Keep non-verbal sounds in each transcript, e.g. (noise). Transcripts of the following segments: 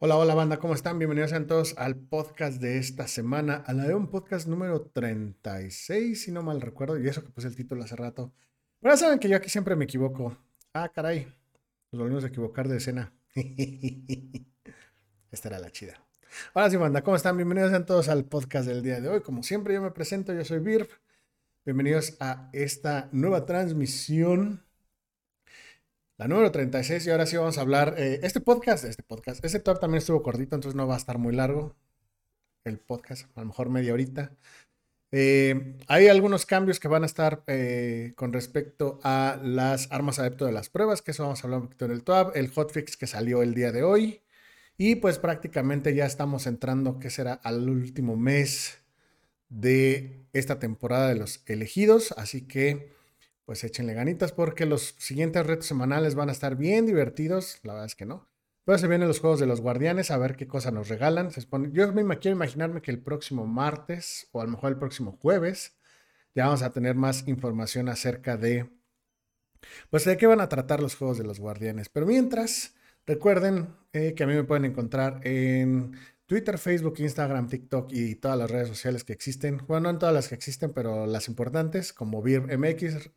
Hola, hola banda, ¿cómo están? Bienvenidos a todos al podcast de esta semana, a la de un podcast número 36, si no mal recuerdo, y eso que puse el título hace rato. Pero ya saben que yo aquí siempre me equivoco. Ah, caray, nos volvimos a equivocar de escena. (laughs) Esta era la chida. Hola, sí, banda, ¿cómo están? Bienvenidos a todos al podcast del día de hoy. Como siempre, yo me presento, yo soy Birf. Bienvenidos a esta nueva transmisión la número 36 y ahora sí vamos a hablar, eh, este podcast, este podcast, este talk también estuvo cortito, entonces no va a estar muy largo el podcast, a lo mejor media horita. Eh, hay algunos cambios que van a estar eh, con respecto a las armas adepto de las pruebas, que eso vamos a hablar un poquito en el TWAB, el hotfix que salió el día de hoy y pues prácticamente ya estamos entrando, que será al último mes de esta temporada de los elegidos, así que pues échenle ganitas porque los siguientes retos semanales van a estar bien divertidos. La verdad es que no. Pero se vienen los juegos de los guardianes a ver qué cosa nos regalan. Yo me quiero imaginarme que el próximo martes o a lo mejor el próximo jueves ya vamos a tener más información acerca de pues de qué van a tratar los juegos de los guardianes. Pero mientras, recuerden eh, que a mí me pueden encontrar en Twitter, Facebook, Instagram, TikTok y todas las redes sociales que existen. Bueno, no en todas las que existen, pero las importantes, como MX.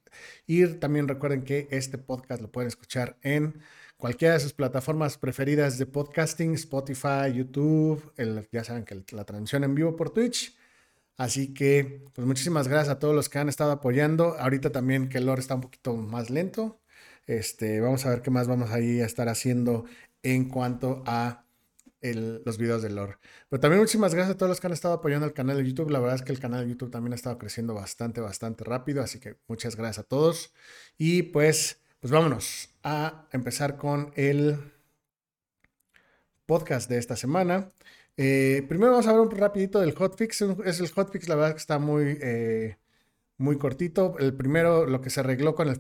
Y también recuerden que este podcast lo pueden escuchar en cualquiera de sus plataformas preferidas de podcasting, Spotify, YouTube, ya saben que la transmisión en vivo por Twitch. Así que, pues muchísimas gracias a todos los que han estado apoyando. Ahorita también que el lore está un poquito más lento. Este, vamos a ver qué más vamos a estar haciendo en cuanto a los videos de lore. Pero también muchísimas gracias a todos los que han estado apoyando el canal de YouTube. La verdad es que el canal de YouTube también ha estado creciendo bastante, bastante rápido. Así que muchas gracias a todos. Y pues, pues vámonos a empezar con el podcast de esta semana. Eh, primero vamos a ver un rapidito del hotfix. Es el hotfix, la verdad que está muy... Eh, muy cortito. El primero, lo que se arregló con el,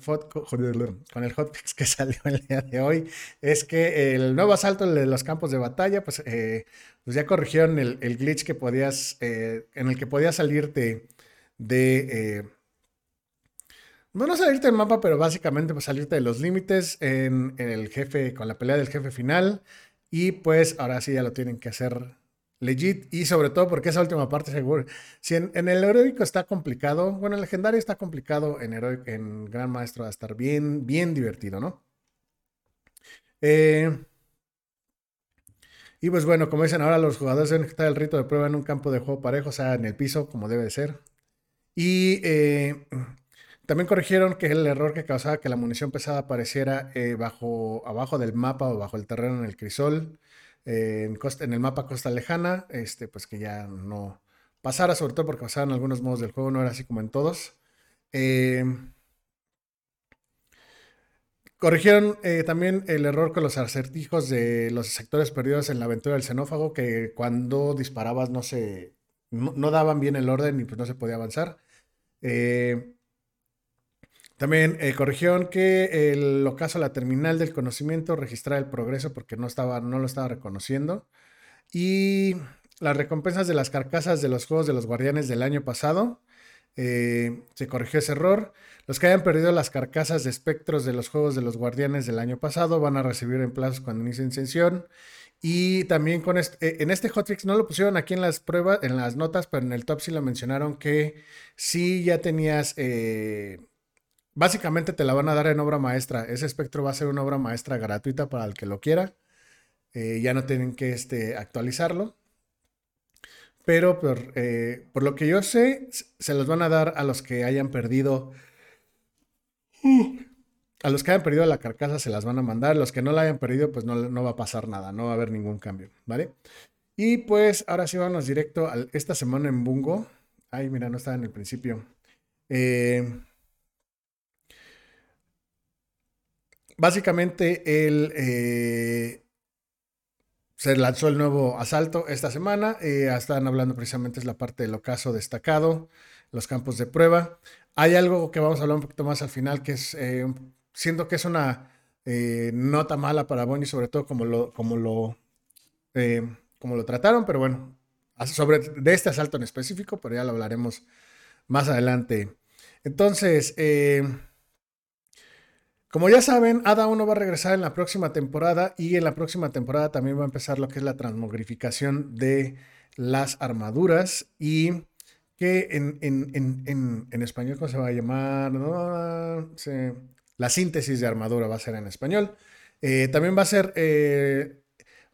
con el hotfix que (laughs) salió el día de hoy, es que el nuevo asalto de los campos de batalla, pues, eh, pues ya corrigieron el, glitch que podías, eh, en el que podías salirte de... Eh, no salirte del mapa, pero básicamente pues, salirte de los límites en, en el jefe, con la pelea del jefe final. Y pues ahora sí ya lo tienen que hacer legit y sobre todo porque esa última parte seguro. Si en, el heroico está complicado, bueno, el legendario está complicado, en heroico, en Gran Maestro va a estar bien, bien divertido, ¿no? Eh, y pues bueno, como dicen ahora, los jugadores deben ejecutar el rito de prueba en un campo de juego parejo, o sea, en el piso, como debe de ser. Y eh, también corrigieron que el error que causaba que la munición pesada apareciera eh, bajo, abajo del mapa o bajo el terreno en el crisol en, el mapa Costa Lejana, este, pues que ya no pasara, sobre todo porque pasaban algunos modos del juego, no era así como en todos. Em, corrigieron eh, también el error con los acertijos de los sectores perdidos en la aventura del xenófago, que cuando disparabas no se no, daban bien el orden y pues no se podía avanzar. Eh, también eh, corrigieron que el ocaso la terminal del conocimiento registrara el progreso porque no, estaba, no lo estaba reconociendo. Y las recompensas de las carcasas de los juegos de los guardianes del año pasado. Eh, se corrigió ese error. Los que hayan perdido las carcasas de espectros de los juegos de los guardianes del año pasado van a recibir en plazos cuando inicien sesión. Y también con este, eh, en este hotfix no lo pusieron aquí en las pruebas, en las notas, pero en el top sí lo mencionaron que si ya tenías Básicamente te la van a dar en obra maestra. Ese espectro va a ser una obra maestra gratuita para el que lo quiera. Eh, ya no tienen que este, actualizarlo. Pero por, eh, por, lo que yo sé, se los van a dar a los que hayan perdido. a los que hayan perdido la carcasa se las van a mandar. Los que no la hayan perdido, pues no, no va a pasar nada. No va a haber ningún cambio. ¿Vale? Y pues ahora sí vamos directo a esta semana en Bungo. Ay, mira, no estaba en el principio. Eh. Básicamente él eh, se lanzó el nuevo asalto esta semana. Eh, están hablando precisamente es la parte del ocaso destacado, los campos de prueba. Hay algo que vamos a hablar un poquito más al final, que es, eh, siento que es una nota mala para Bonnie, sobre todo como lo, como lo, como lo trataron, pero bueno, sobre de este asalto en específico, pero ya lo hablaremos más adelante. Entonces, como ya saben, Ada 1 va a regresar en la próxima temporada y en la próxima temporada también va a empezar lo que es la transmogrificación de las armaduras y que en, español, ¿cómo se va a llamar? la síntesis de armadura va a ser en español. Eh, también va a ser eh,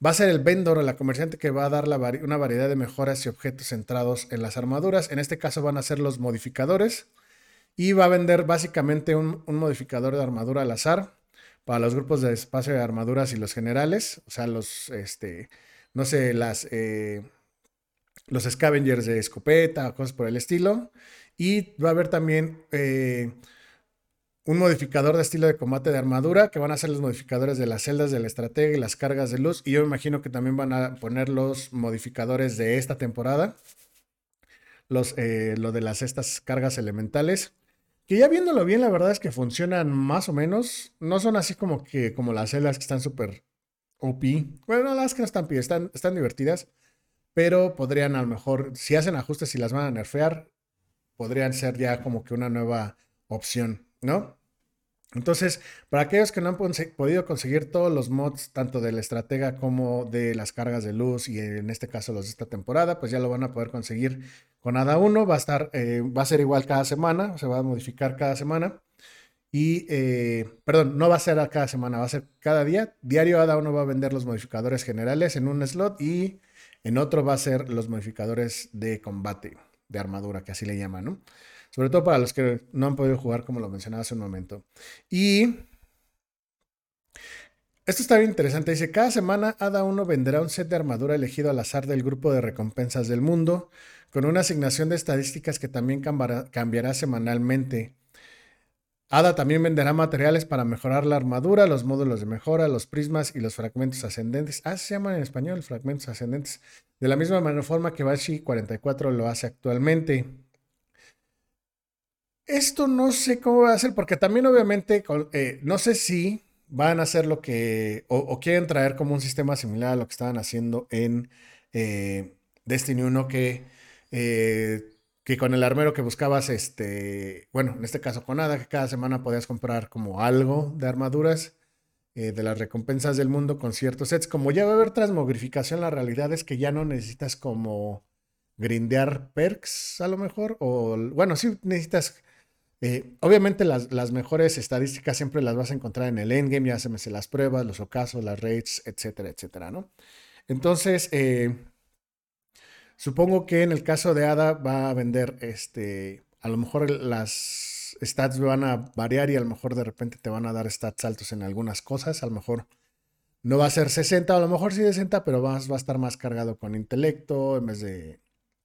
Va a ser el vendor o la comerciante que va a dar una variedad de mejoras y objetos centrados en las armaduras. En este caso van a ser los modificadores. Y va a vender básicamente un, modificador de armadura al azar para los grupos de espacio de armaduras y los generales. O sea, los, este, no sé, las, eh, los scavengers de escopeta, cosas por el estilo. Y va a haber también eh, un modificador de estilo de combate de armadura, que van a ser los modificadores de las celdas de la estrategia y las cargas de luz. Y yo me imagino que también van a poner los modificadores de esta temporada. Los, eh, lo de las estas cargas elementales. Que ya viéndolo bien, la verdad es que funcionan más o menos. No son así como que como las celdas que están súper OP. Bueno, las que no están están, están divertidas. Pero podrían a lo mejor, si hacen ajustes y las van a nerfear, podrían ser ya como que una nueva opción, ¿no? Entonces, para aquellos que no han podido conseguir todos los mods, tanto de la estratega como de las cargas de luz, y en este caso los de esta temporada, pues ya lo van a poder conseguir con ADA 1. Va a estar, eh, va a ser igual cada semana, se va a modificar cada semana. Y, eh, perdón, no va a ser a cada semana, va a ser cada día. Diario ADA 1 va a vender los modificadores generales en un slot y en otro va a ser los modificadores de combate, de armadura, que así le llaman, ¿no? Sobre todo para los que no han podido jugar, como lo mencionaba hace un momento. Y esto está bien interesante. Dice, cada semana Ada 1 venderá un set de armadura elegido al azar del grupo de recompensas del mundo, con una asignación de estadísticas que también cambiará, semanalmente. Ada también venderá materiales para mejorar la armadura, los módulos de mejora, los prismas y los fragmentos ascendentes. Ah, se llaman en español fragmentos ascendentes. De la misma forma que Bashi 44 lo hace actualmente. Esto no sé cómo va a ser, porque también obviamente eh, no sé si van a hacer lo que, o, quieren traer como un sistema similar a lo que estaban haciendo en eh, Destiny 1, que, eh, que con el armero que buscabas, este, bueno, en este caso con nada, que cada semana podías comprar como algo de armaduras de las recompensas del mundo con ciertos sets. Como ya va a haber transmogrificación, la realidad es que ya no necesitas como grindear perks a lo mejor, o bueno, sí necesitas eh, obviamente las, mejores estadísticas siempre las vas a encontrar en el endgame, ya se me las pruebas, los ocasos, las rates, etcétera, etcétera, ¿no? Entonces, eh, supongo que en el caso de ADA va a vender, este, a lo mejor las stats van a variar y a lo mejor de repente te van a dar stats altos en algunas cosas, a lo mejor no va a ser 60, a lo mejor sí 60, pero va a estar más cargado con intelecto en vez de,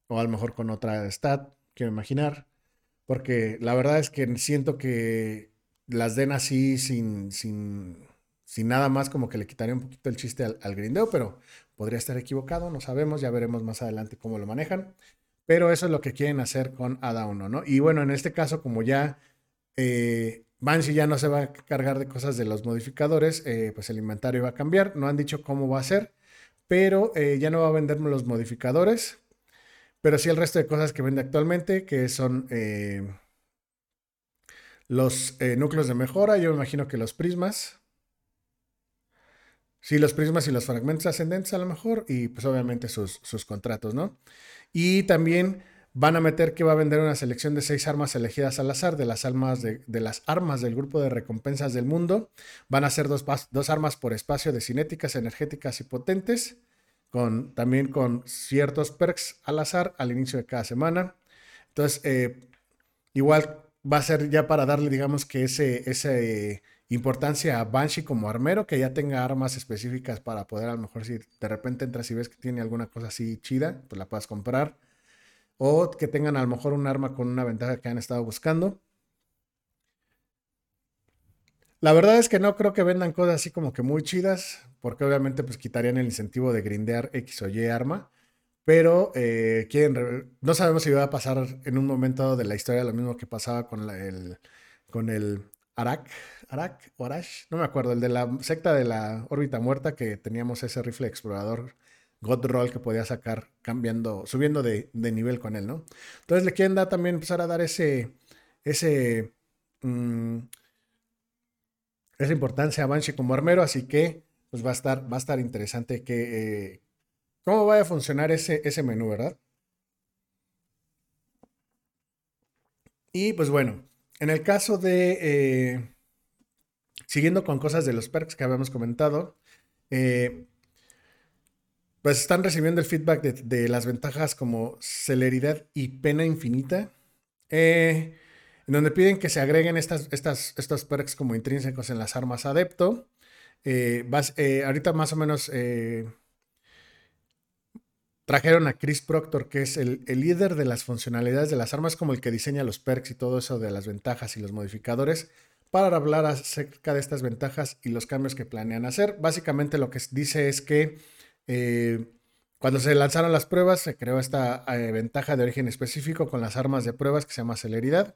o a lo mejor con otra stat, quiero imaginar. Porque la verdad es que siento que las den así sin, sin, sin nada más, como que le quitaría un poquito el chiste al, grindeo, pero podría estar equivocado, no sabemos, ya veremos más adelante cómo lo manejan. Pero eso es lo que quieren hacer con ADA 1, ¿no? Y bueno, en este caso, como ya eh, Banshee ya no se va a cargar de cosas de los modificadores, eh, pues el inventario va a cambiar. No han dicho cómo va a ser, pero eh, ya no va a venderme los modificadores. Pero sí el resto de cosas que vende actualmente, que son eh, los eh, núcleos de mejora, yo me imagino que los prismas. Sí, los prismas y los fragmentos ascendentes a lo mejor, y pues obviamente sus, contratos, ¿no? Y también van a meter que va a vender una selección de seis armas elegidas al azar de las, armas de, las armas del grupo de recompensas del mundo. Van a ser dos, dos armas por espacio de cinéticas, energéticas y potentes con, también con ciertos perks al azar al inicio de cada semana. Entonces, eh, igual va a ser ya para darle, digamos que ese, importancia a Banshee como armero, que ya tenga armas específicas para poder a lo mejor si de repente entras y ves que tiene alguna cosa así chida, pues la puedas comprar. O que tengan a lo mejor un arma con una ventaja que han estado buscando. La verdad es que no creo que vendan cosas así como que muy chidas, porque obviamente pues quitarían el incentivo de grindear X o Y arma, pero eh, quieren, no sabemos si va a pasar en un momento de la historia lo mismo que pasaba con el, con el Arak, Arak o Arash, no me acuerdo, el de la secta de la órbita muerta que teníamos ese rifle explorador God Roll que podía sacar cambiando, subiendo de, nivel con él, ¿no? Entonces le quieren dar también empezar a dar ese, ese, mm, esa importancia a Banshee como armero, así que pues va a estar, va a estar interesante que, eh, cómo vaya a funcionar ese, ese menú, ¿verdad? Y pues bueno, en el caso de, eh, siguiendo con cosas de los perks que habíamos comentado, eh, pues están recibiendo el feedback de, las ventajas como celeridad y pena infinita, en donde piden que se agreguen estas, estas, estos perks como intrínsecos en las armas adepto. ahorita más o menos Trajeron a Chris Proctor, que es el, líder de las funcionalidades de las armas, como el que diseña los perks y todo eso de las ventajas y los modificadores, para hablar acerca de estas ventajas y los cambios que planean hacer. Básicamente lo que dice es que eh, cuando se lanzaron las pruebas se creó esta eh, ventaja de origen específico con las armas de pruebas que se llama celeridad.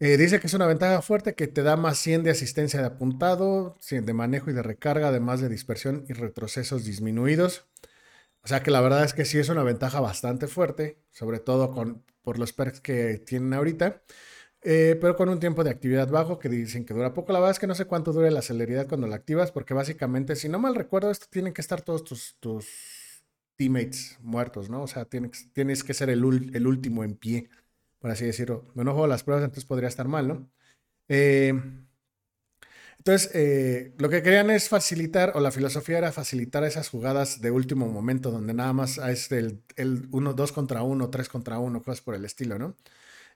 Eh, dice que es una ventaja fuerte que te da más 100 de asistencia de apuntado, 100 de manejo y de recarga, además de dispersión y retrocesos disminuidos. O sea que la verdad es que sí es una ventaja bastante fuerte, sobre todo con, por los perks que tienen ahorita, eh, pero con un tiempo de actividad bajo que dicen que dura poco. La verdad es que no sé cuánto dure la celeridad cuando la activas, porque básicamente, si no mal recuerdo, esto tienen que estar todos tus, teammates muertos, ¿no? O sea, tienes, tienes que ser el, el, último en pie, por así decirlo. No, no juego las pruebas, entonces podría estar mal, ¿no? Eh, entonces, eh, lo que querían es facilitar, o la filosofía era facilitar esas jugadas de último momento, donde nada más es el, el uno, dos contra uno, tres contra uno, cosas por el estilo, ¿no?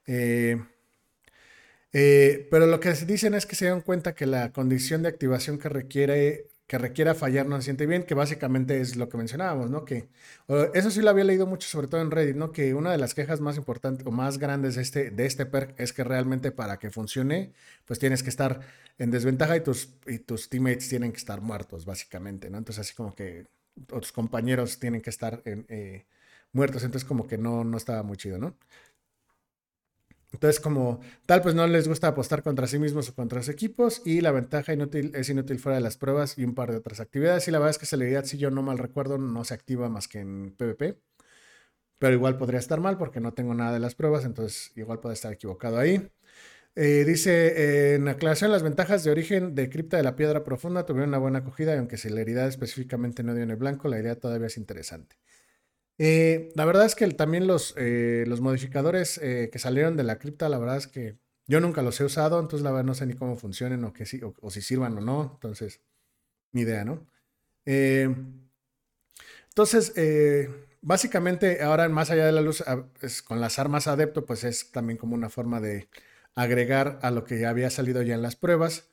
Eh, pero lo que dicen es que se dan cuenta que la condición de activación que requiere que requiera fallar no se siente bien, que básicamente es lo que mencionábamos, ¿no? Que eso sí lo había leído mucho, sobre todo en Reddit, ¿no? Que una de las quejas más importantes o más grandes de este, de este perk es que realmente para que funcione, pues tienes que estar en desventaja y tus, y tus teammates tienen que estar muertos, básicamente, ¿no? Entonces así como que tus compañeros tienen que estar eh, muertos, entonces como que no, no estaba muy chido, ¿no? Entonces, como tal, pues no les gusta apostar contra sí mismos o contra sus equipos y la ventaja inútil es inútil fuera de las pruebas y un par de otras actividades. Y la verdad es que celeridad, si yo no mal recuerdo, no se activa más que en PvP. Pero igual podría estar mal porque no tengo nada de las pruebas, entonces igual puede estar equivocado ahí. Eh, dice, en aclaración, las ventajas de origen de Cripta de la Piedra Profunda tuvieron una buena acogida y aunque celeridad específicamente no dio en el blanco, la idea todavía es interesante. Eh, la verdad es que también los, eh, los modificadores eh, que salieron de la cripta, la verdad es que yo nunca los he usado, entonces la verdad no sé ni cómo funcionen o, que si, o, si sirvan o no, entonces, ni idea, ¿no? entonces, básicamente ahora más allá de la luz, con las armas adepto, pues es también como una forma de agregar a lo que había salido ya en las pruebas.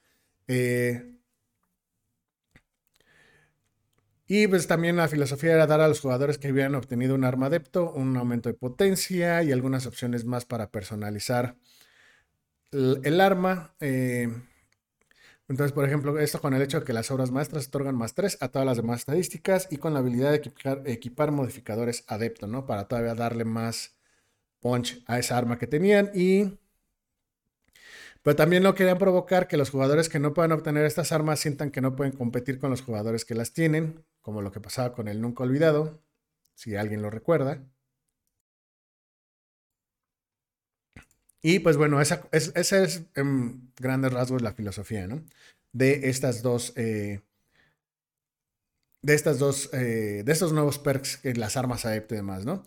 Y pues también la filosofía era dar a los jugadores que habían obtenido un arma adepto un aumento de potencia y algunas opciones más para personalizar el, arma. Eh, entonces, por ejemplo, esto con el hecho de que las obras maestras otorgan más 3 a todas las demás estadísticas y con la habilidad de equipar, equipar modificadores adepto, ¿no? Para todavía darle más punch a esa arma que tenían y pero también no querían provocar que los jugadores que no puedan obtener estas armas sientan que no pueden competir con los jugadores que las tienen, como lo que pasaba con el Nunca Olvidado, si alguien lo recuerda. Y pues bueno, esa, es, es en grandes rasgos la filosofía, ¿no? De estas dos, eh, de estas dos, eh, de estos nuevos perks, las armas adepto y demás, ¿no?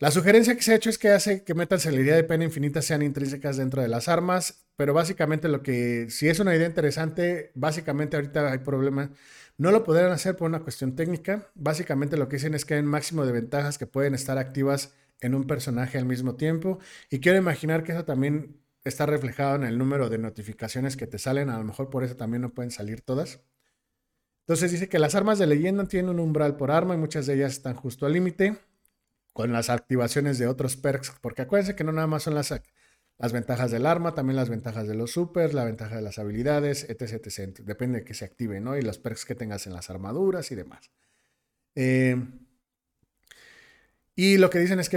La sugerencia que se ha hecho es que hace que metas la idea de pena infinita sean intrínsecas dentro de las armas, pero básicamente lo que, si es una idea interesante, básicamente ahorita hay problemas. No lo podrán hacer por una cuestión técnica. Básicamente lo que dicen es que hay un máximo de ventajas que pueden estar activas en un personaje al mismo tiempo. Y quiero imaginar que eso también está reflejado en el número de notificaciones que te salen. A lo mejor por eso también no pueden salir todas. Entonces dice que las armas de leyenda tienen un umbral por arma y muchas de ellas están justo al límite con las activaciones de otros perks, porque acuérdense que no nada más son las, las ventajas del arma, también las ventajas de los supers, la ventaja de las habilidades, etc, etc. Depende de que se active, ¿no? Y los perks que tengas en las armaduras y demás. Eh, y lo que dicen es que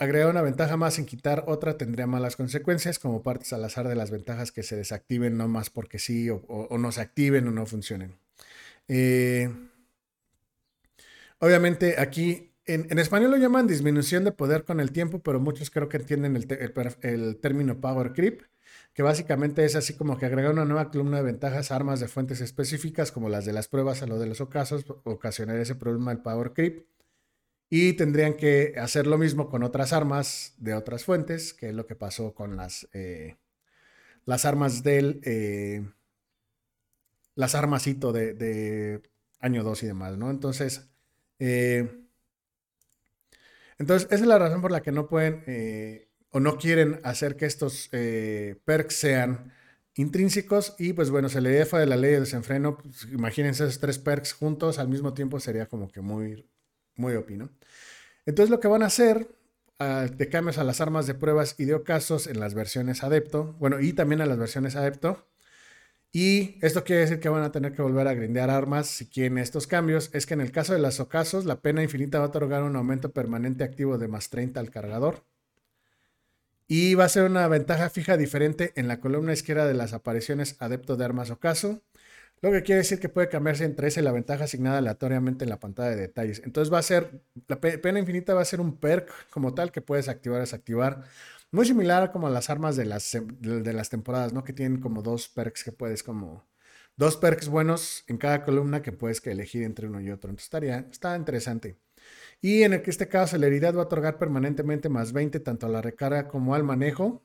agregar una ventaja más sin quitar otra tendría malas consecuencias, como partes al azar de las ventajas que se desactiven, no más porque sí, o, no se activen o no funcionen. Eh, obviamente aquí en, español lo llaman disminución de poder con el tiempo, pero muchos creo que entienden el, término power creep. que básicamente es así como que agregar una nueva columna de ventajas a armas de fuentes específicas, como las de las pruebas a lo de los ocasos, ocasionar ese problema del power creep. Y tendrían que hacer lo mismo con otras armas de otras fuentes, que es lo que pasó con las, eh, las armas del. Eh, las armasito de, año 2 y demás, ¿no? Entonces. Eh, entonces, esa es la razón por la que no pueden o no quieren hacer que estos perks sean intrínsecos y pues bueno, se le defa de la ley de desenfreno, pues, imagínense esos tres perks juntos al mismo tiempo sería como que muy muy opino. Entonces lo que van a hacer uh, de cambios a las armas de pruebas y de ocasos en las versiones adepto, bueno, y también a las versiones adepto. Y esto quiere decir que van a tener que volver a grindear armas si quieren estos cambios. Es que en el caso de las ocasos, la pena infinita va a otorgar un aumento permanente activo de más 30 al cargador. Y va a ser una ventaja fija diferente en la columna izquierda de las apariciones adepto de armas ocaso. Lo que quiere decir que puede cambiarse entre ese y la ventaja asignada aleatoriamente en la pantalla de detalles. Entonces va a ser, la pena infinita va a ser un perk como tal que puedes activar desactivar. Muy similar como a las armas de las, de las temporadas, ¿no? Que tienen como dos perks que puedes como... Dos perks buenos en cada columna que puedes que elegir entre uno y otro. Entonces estaría, está interesante. Y en este caso, celeridad va a otorgar permanentemente más 20 tanto a la recarga como al manejo.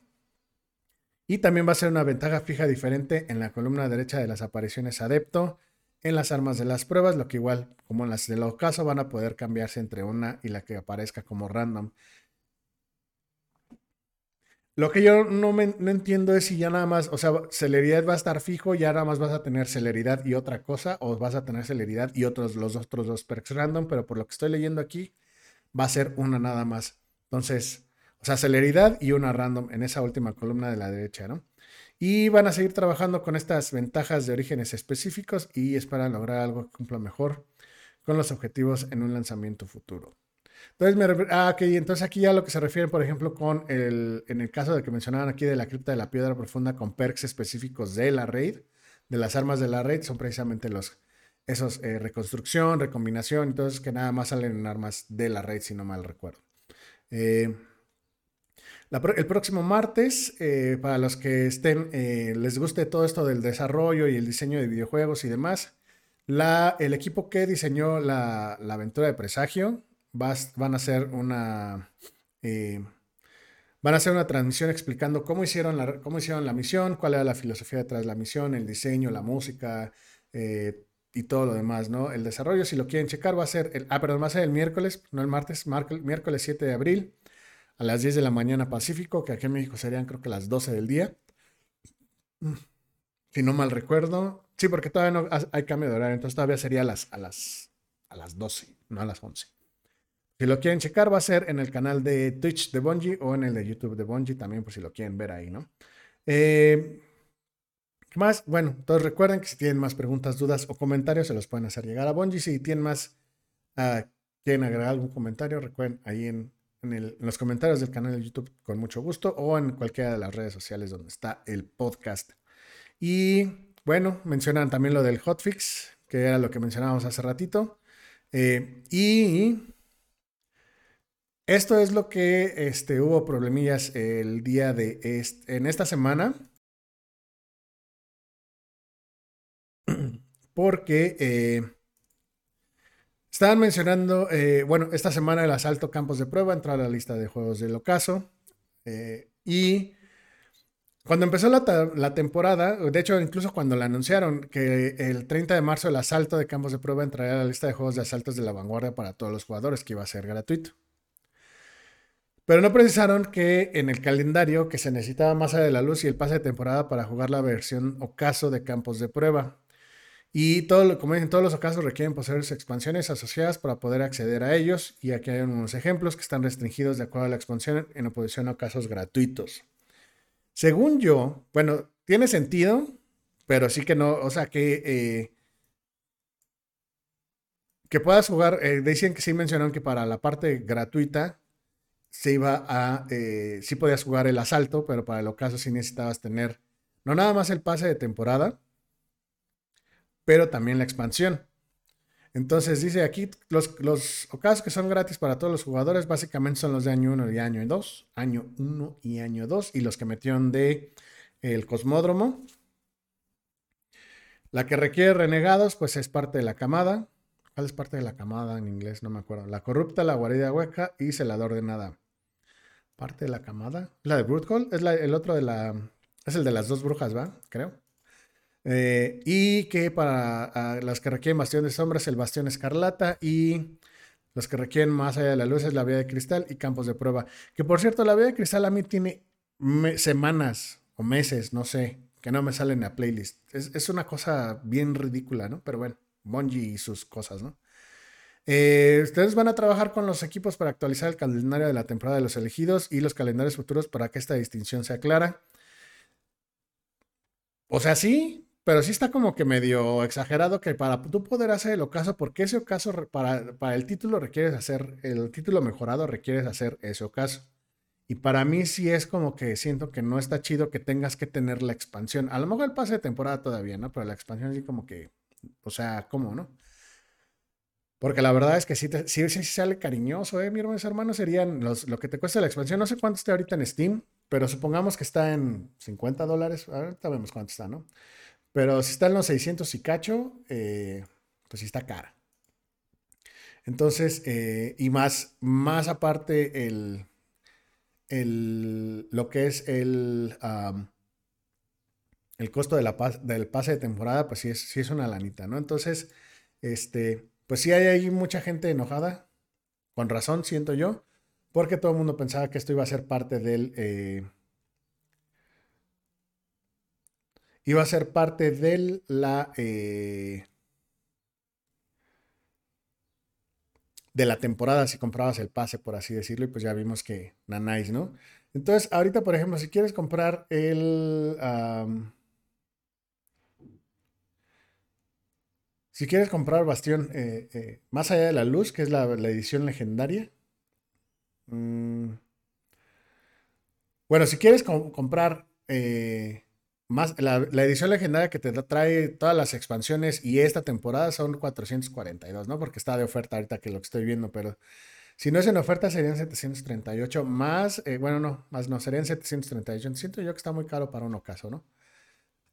Y también va a ser una ventaja fija diferente en la columna derecha de las apariciones adepto en las armas de las pruebas, lo que igual como en las del ocaso van a poder cambiarse entre una y la que aparezca como random. Lo que yo no, no, entiendo es si ya nada más, o sea, celeridad va a estar fijo, ya nada más vas a tener celeridad y otra cosa, o vas a tener celeridad y otros, los otros dos perks random, pero por lo que estoy leyendo aquí, va a ser una nada más. Entonces, o sea, celeridad y una random en esa última columna de la derecha, ¿no? Y van a seguir trabajando con estas ventajas de orígenes específicos y esperan lograr algo que cumpla mejor con los objetivos en un lanzamiento futuro. Entonces, me, ah, entonces aquí ya lo que se refiere, por ejemplo, con el, en el caso de que mencionaban aquí de la cripta de la piedra profunda con perks específicos de la raid, de las armas de la raid, son precisamente los, esos eh, reconstrucción, recombinación, entonces que nada más salen en armas de la raid, si no mal recuerdo. Eh, el próximo martes, eh, para los que estén, eh, les guste todo esto del desarrollo y el diseño de videojuegos y demás, la, el equipo que diseñó la, aventura de presagio van a hacer una... Eh, van a hacer una transmisión explicando cómo hicieron, la, cómo hicieron la misión, cuál era la filosofía detrás de la misión, el diseño, la música y todo lo demás, ¿no? El desarrollo, si lo quieren checar, va a ser, el, ah, perdón, va a ser el miércoles, no el martes, miércoles 7 de abril a las 10 de la mañana Pacífico, que aquí en México serían creo que las 12 del día. Si no mal recuerdo. Sí, porque todavía no hay cambio de horario, entonces todavía sería las, a las, a las 12, no a las 11. Si lo quieren checar, va a ser en el canal de Twitch de Bungie o en el de YouTube de Bungie también, por si lo quieren ver ahí, ¿no? Eh, ¿Qué más? Bueno, entonces recuerden que si tienen más preguntas, dudas o comentarios, se los pueden hacer llegar a Bungie. Si tienen más, uh, quieren agregar algún comentario, recuerden ahí en en, los comentarios del canal de YouTube con mucho gusto o en cualquiera de las redes sociales donde está el podcast. Y bueno, mencionan también lo del hotfix, que era lo que mencionábamos hace ratito. Eh, y esto es lo que este, hubo problemillas el día de en esta semana. (clears throat) Porque eh, Estaban mencionando, eh, bueno, esta semana el asalto campos de prueba entró a la lista de juegos del ocaso. Eh, y cuando empezó la, temporada, de hecho, incluso cuando la anunciaron que el 30 de marzo el asalto de campos de prueba entraría a la lista de juegos de asaltos de la vanguardia para todos los jugadores, que iba a ser gratuito. Pero no precisaron que en el calendario que se necesitaba más allá de la luz y el pase de temporada para jugar la versión ocaso de campos de prueba. Y todo, como dicen, todos los casos requieren poseer expansiones asociadas para poder acceder a ellos. Y aquí hay unos ejemplos que están restringidos de acuerdo a la expansión en oposición a casos gratuitos. Según yo, bueno, tiene sentido, pero sí que no, o sea, que, eh, que puedas jugar, eh, decían que sí mencionaron que para la parte gratuita se iba a, eh, sí podías jugar el asalto, pero para el ocaso sí necesitabas tener, no nada más el pase de temporada, pero también la expansión. Entonces dice aquí, los, los ocasos que son gratis para todos los jugadores básicamente son los de año 1 y año 2, año 1 y año 2, y los que metieron de el cosmódromo. La que requiere renegados, pues es parte de la camada. ¿Cuál es parte de la camada en inglés? No me acuerdo. La corrupta, la guarida hueca y celador de nada. Parte de la camada. La de Brute Es el otro de la. Es el de las dos brujas, ¿va? Creo. Eh, y que para las que requieren bastión de sombras, el bastión escarlata. Y los que requieren más allá de la luz es la vía de cristal y campos de prueba. Que por cierto, la vía de cristal a mí tiene semanas o meses, no sé, que no me salen a playlist. Es, es una cosa bien ridícula, ¿no? Pero bueno. Bungie y sus cosas, ¿no? Eh, ustedes van a trabajar con los equipos para actualizar el calendario de la temporada de los elegidos y los calendarios futuros para que esta distinción sea clara. O sea, sí, pero sí está como que medio exagerado que para tú poder hacer el ocaso, porque ese ocaso para, para el título requieres hacer, el título mejorado requieres hacer ese ocaso. Y para mí sí es como que siento que no está chido que tengas que tener la expansión. A lo mejor el pase de temporada todavía, ¿no? Pero la expansión sí como que o sea, ¿cómo, no? Porque la verdad es que sí, sí, sale cariñoso, ¿eh? Mi hermano, hermano serían lo que te cuesta la expansión. No sé cuánto está ahorita en Steam, pero supongamos que está en 50 dólares. Ahorita vemos cuánto está, ¿no? Pero si está en los 600 y cacho, eh, pues sí está cara. Entonces, eh, y más, más aparte, el, el, lo que es el, el costo del pase de temporada, pues sí es, sí es una lanita, ¿no? Entonces, este, pues sí hay ahí mucha gente enojada, con razón, siento yo, porque todo el mundo pensaba que esto iba a ser parte del... Eh, iba a ser parte de la... Eh, de la temporada si comprabas el pase, por así decirlo, y pues ya vimos que nanáis, ¿no? Entonces, ahorita, por ejemplo, si quieres comprar el... Si quieres comprar Bastión eh, eh, más allá de la luz, que es la, edición legendaria. Mm, bueno, si quieres comprar eh, más la, edición legendaria que te trae todas las expansiones y esta temporada son 442, ¿no? Porque está de oferta ahorita que lo que estoy viendo, pero si no es en oferta serían 738 más, bueno, no, más no, serían 738. Siento yo que está muy caro para un ocaso, ¿no?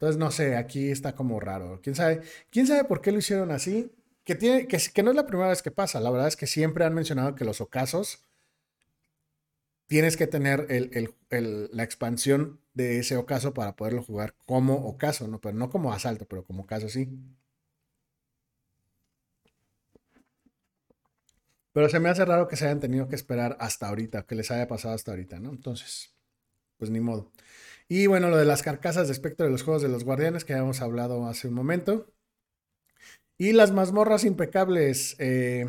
Entonces, no sé, aquí está como raro. ¿Quién sabe, ¿Quién sabe por qué lo hicieron así? Que, tiene, que, que no es la primera vez que pasa. La verdad es que siempre han mencionado que los ocasos tienes que tener la expansión de ese ocaso para poderlo jugar como ocaso, ¿no? Pero no como asalto, pero como ocaso sí. Pero se me hace raro que se hayan tenido que esperar hasta ahorita, que les haya pasado hasta ahorita, ¿no? Entonces, pues ni modo. Y bueno, lo de las carcasas de espectro de los juegos de los guardianes que habíamos hablado hace un momento. Y las mazmorras impecables. Eh,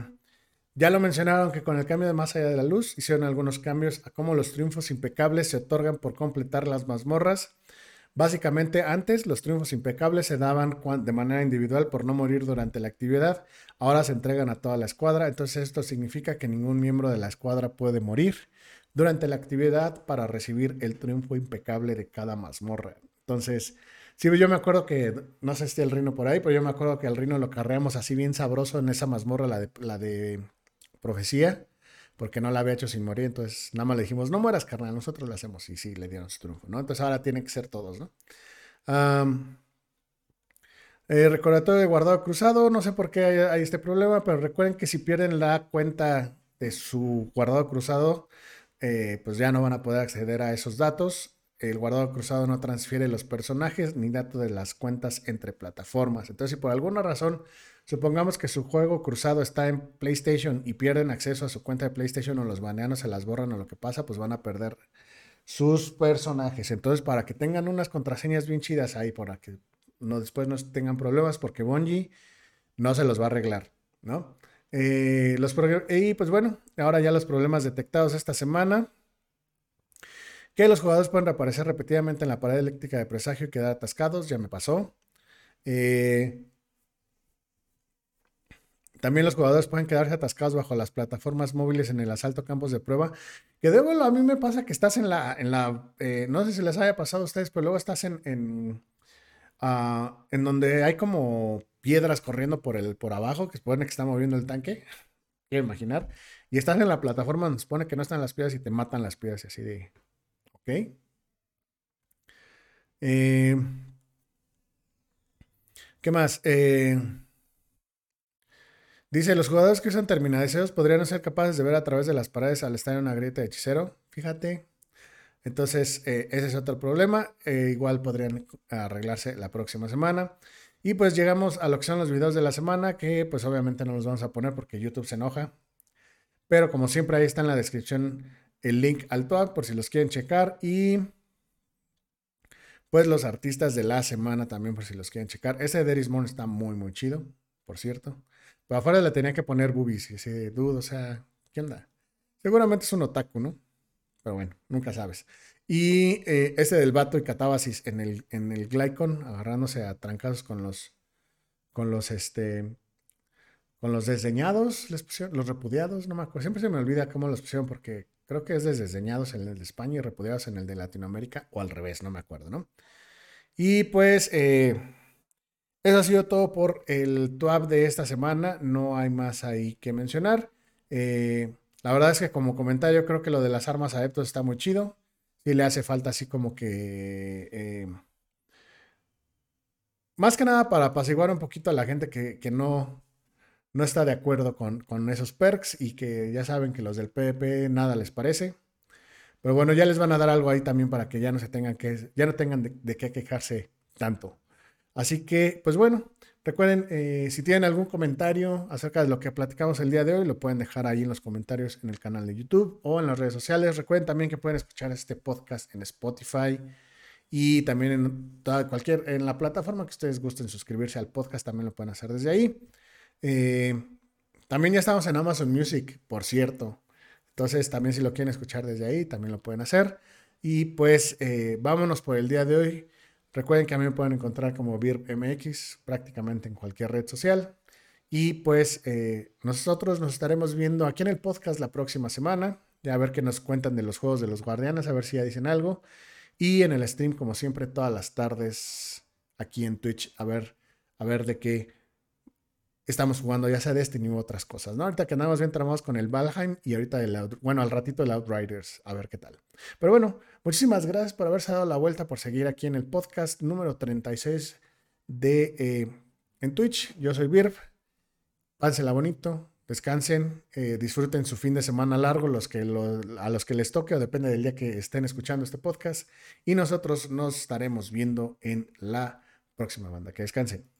ya lo mencionaron que con el cambio de más allá de la luz hicieron algunos cambios a cómo los triunfos impecables se otorgan por completar las mazmorras. Básicamente, antes los triunfos impecables se daban de manera individual por no morir durante la actividad. Ahora se entregan a toda la escuadra. Entonces, esto significa que ningún miembro de la escuadra puede morir durante la actividad para recibir el triunfo impecable de cada mazmorra. Entonces, sí, yo me acuerdo que, no sé si el Rino por ahí, pero yo me acuerdo que al Rino lo carreamos así bien sabroso en esa mazmorra, la de, la de profecía, porque no la había hecho sin morir. Entonces, nada más le dijimos, no mueras, carnal, nosotros lo hacemos. Y sí, le dieron su triunfo, ¿no? Entonces, ahora tienen que ser todos, ¿no? Eh, recordatorio de guardado cruzado, no sé por qué hay, este problema, pero recuerden que si pierden la cuenta de su guardado cruzado, eh, pues ya no van a poder acceder a esos datos. El guardado cruzado no transfiere los personajes ni datos de las cuentas entre plataformas. Entonces, si por alguna razón, supongamos que su juego cruzado está en PlayStation y pierden acceso a su cuenta de PlayStation o los baneanos se las borran o lo que pasa, pues van a perder sus personajes. Entonces, para que tengan unas contraseñas bien chidas ahí, para que no, después no tengan problemas, porque Bungie no se los va a arreglar, ¿no? Eh, y pues bueno, ahora ya los problemas detectados esta semana. Que los jugadores pueden reaparecer repetidamente en la pared eléctrica de presagio y quedar atascados, ya me pasó. Eh, también los jugadores pueden quedarse atascados bajo las plataformas móviles en el asalto campos de prueba. Que de a mí me pasa que estás en la, en la eh, no sé si les haya pasado a ustedes, pero luego estás en, en, ah, en donde hay como piedras corriendo por, el, por abajo, que supone que está moviendo el tanque. (laughs) Quiero imaginar. Y estás en la plataforma donde supone que no están las piedras y te matan las piedras y así de. ¿Ok? Eh, ¿Qué más? Eh, dice, los jugadores que usan terminadeseos podrían ser capaces de ver a través de las paredes al estar en una grieta de hechicero. Fíjate. Entonces, eh, ese es otro problema. igual podrían arreglarse la próxima semana. Y pues llegamos a lo que son los videos de la semana, que pues obviamente no los vamos a poner porque YouTube se enoja. Pero como siempre ahí está en la descripción el link al TOAC por si los quieren checar. Y pues los artistas de la semana también por si los quieren checar. Ese de Erismon está muy, muy chido, por cierto. Pero afuera le tenía que poner boobies y ese dudo, o sea, ¿qué onda? Seguramente es un otaku, ¿no? Pero bueno, nunca sabes. Y eh, ese del vato y catábasis en el, en el Glycon, agarrándose a trancados con los, con los, este, con los desdeñados, les pusieron, los repudiados, no me acuerdo. Siempre se me olvida cómo los pusieron porque creo que es desdeñados en el de España y repudiados en el de Latinoamérica o al revés, no me acuerdo, ¿no? Y pues eh, eso ha sido todo por el TWAP de esta semana. No hay más ahí que mencionar. Eh, la verdad es que como comentario creo que lo de las armas adeptos está muy chido. Sí le hace falta así como que... Eh, más que nada para apaciguar un poquito a la gente que, que no, no está de acuerdo con, esos perks y que ya saben que los del PvP nada les parece. Pero bueno, ya les van a dar algo ahí también para que ya no se tengan que, ya no tengan de, qué quejarse tanto. Así que, pues bueno, recuerden, eh, si tienen algún comentario acerca de lo que platicamos el día de hoy, lo pueden dejar ahí en los comentarios en el canal de YouTube o en las redes sociales. Recuerden también que pueden escuchar este podcast en Spotify y también en cualquier, en la plataforma que ustedes gusten suscribirse al podcast, también lo pueden hacer desde ahí. Eh, también ya estamos en Amazon Music, por cierto. Entonces, también si lo quieren escuchar desde ahí, también lo pueden hacer. Y pues, eh, vámonos por el día de hoy. Recuerden que a mí me pueden encontrar como MX prácticamente en cualquier red social. Y pues eh, nosotros nos estaremos viendo aquí en el podcast la próxima semana. a ver qué nos cuentan de los juegos de los guardianes, a ver si ya dicen algo. Y en el stream, como siempre, todas las tardes aquí en Twitch, a ver, a ver de qué estamos jugando ya sea Destiny u otras cosas, ¿no? Ahorita que andamos bien tramados con el Valheim y ahorita el, bueno, al ratito el Outriders, a ver qué tal. Pero bueno, muchísimas gracias por haberse dado la vuelta, por seguir aquí en el podcast número 36 de eh, en Twitch. Yo soy Birf, pásela bonito, descansen, eh, disfruten su fin de semana largo, los que a los que les toque o depende del día que estén escuchando este podcast. Y nosotros nos estaremos viendo en la próxima banda. Que descansen.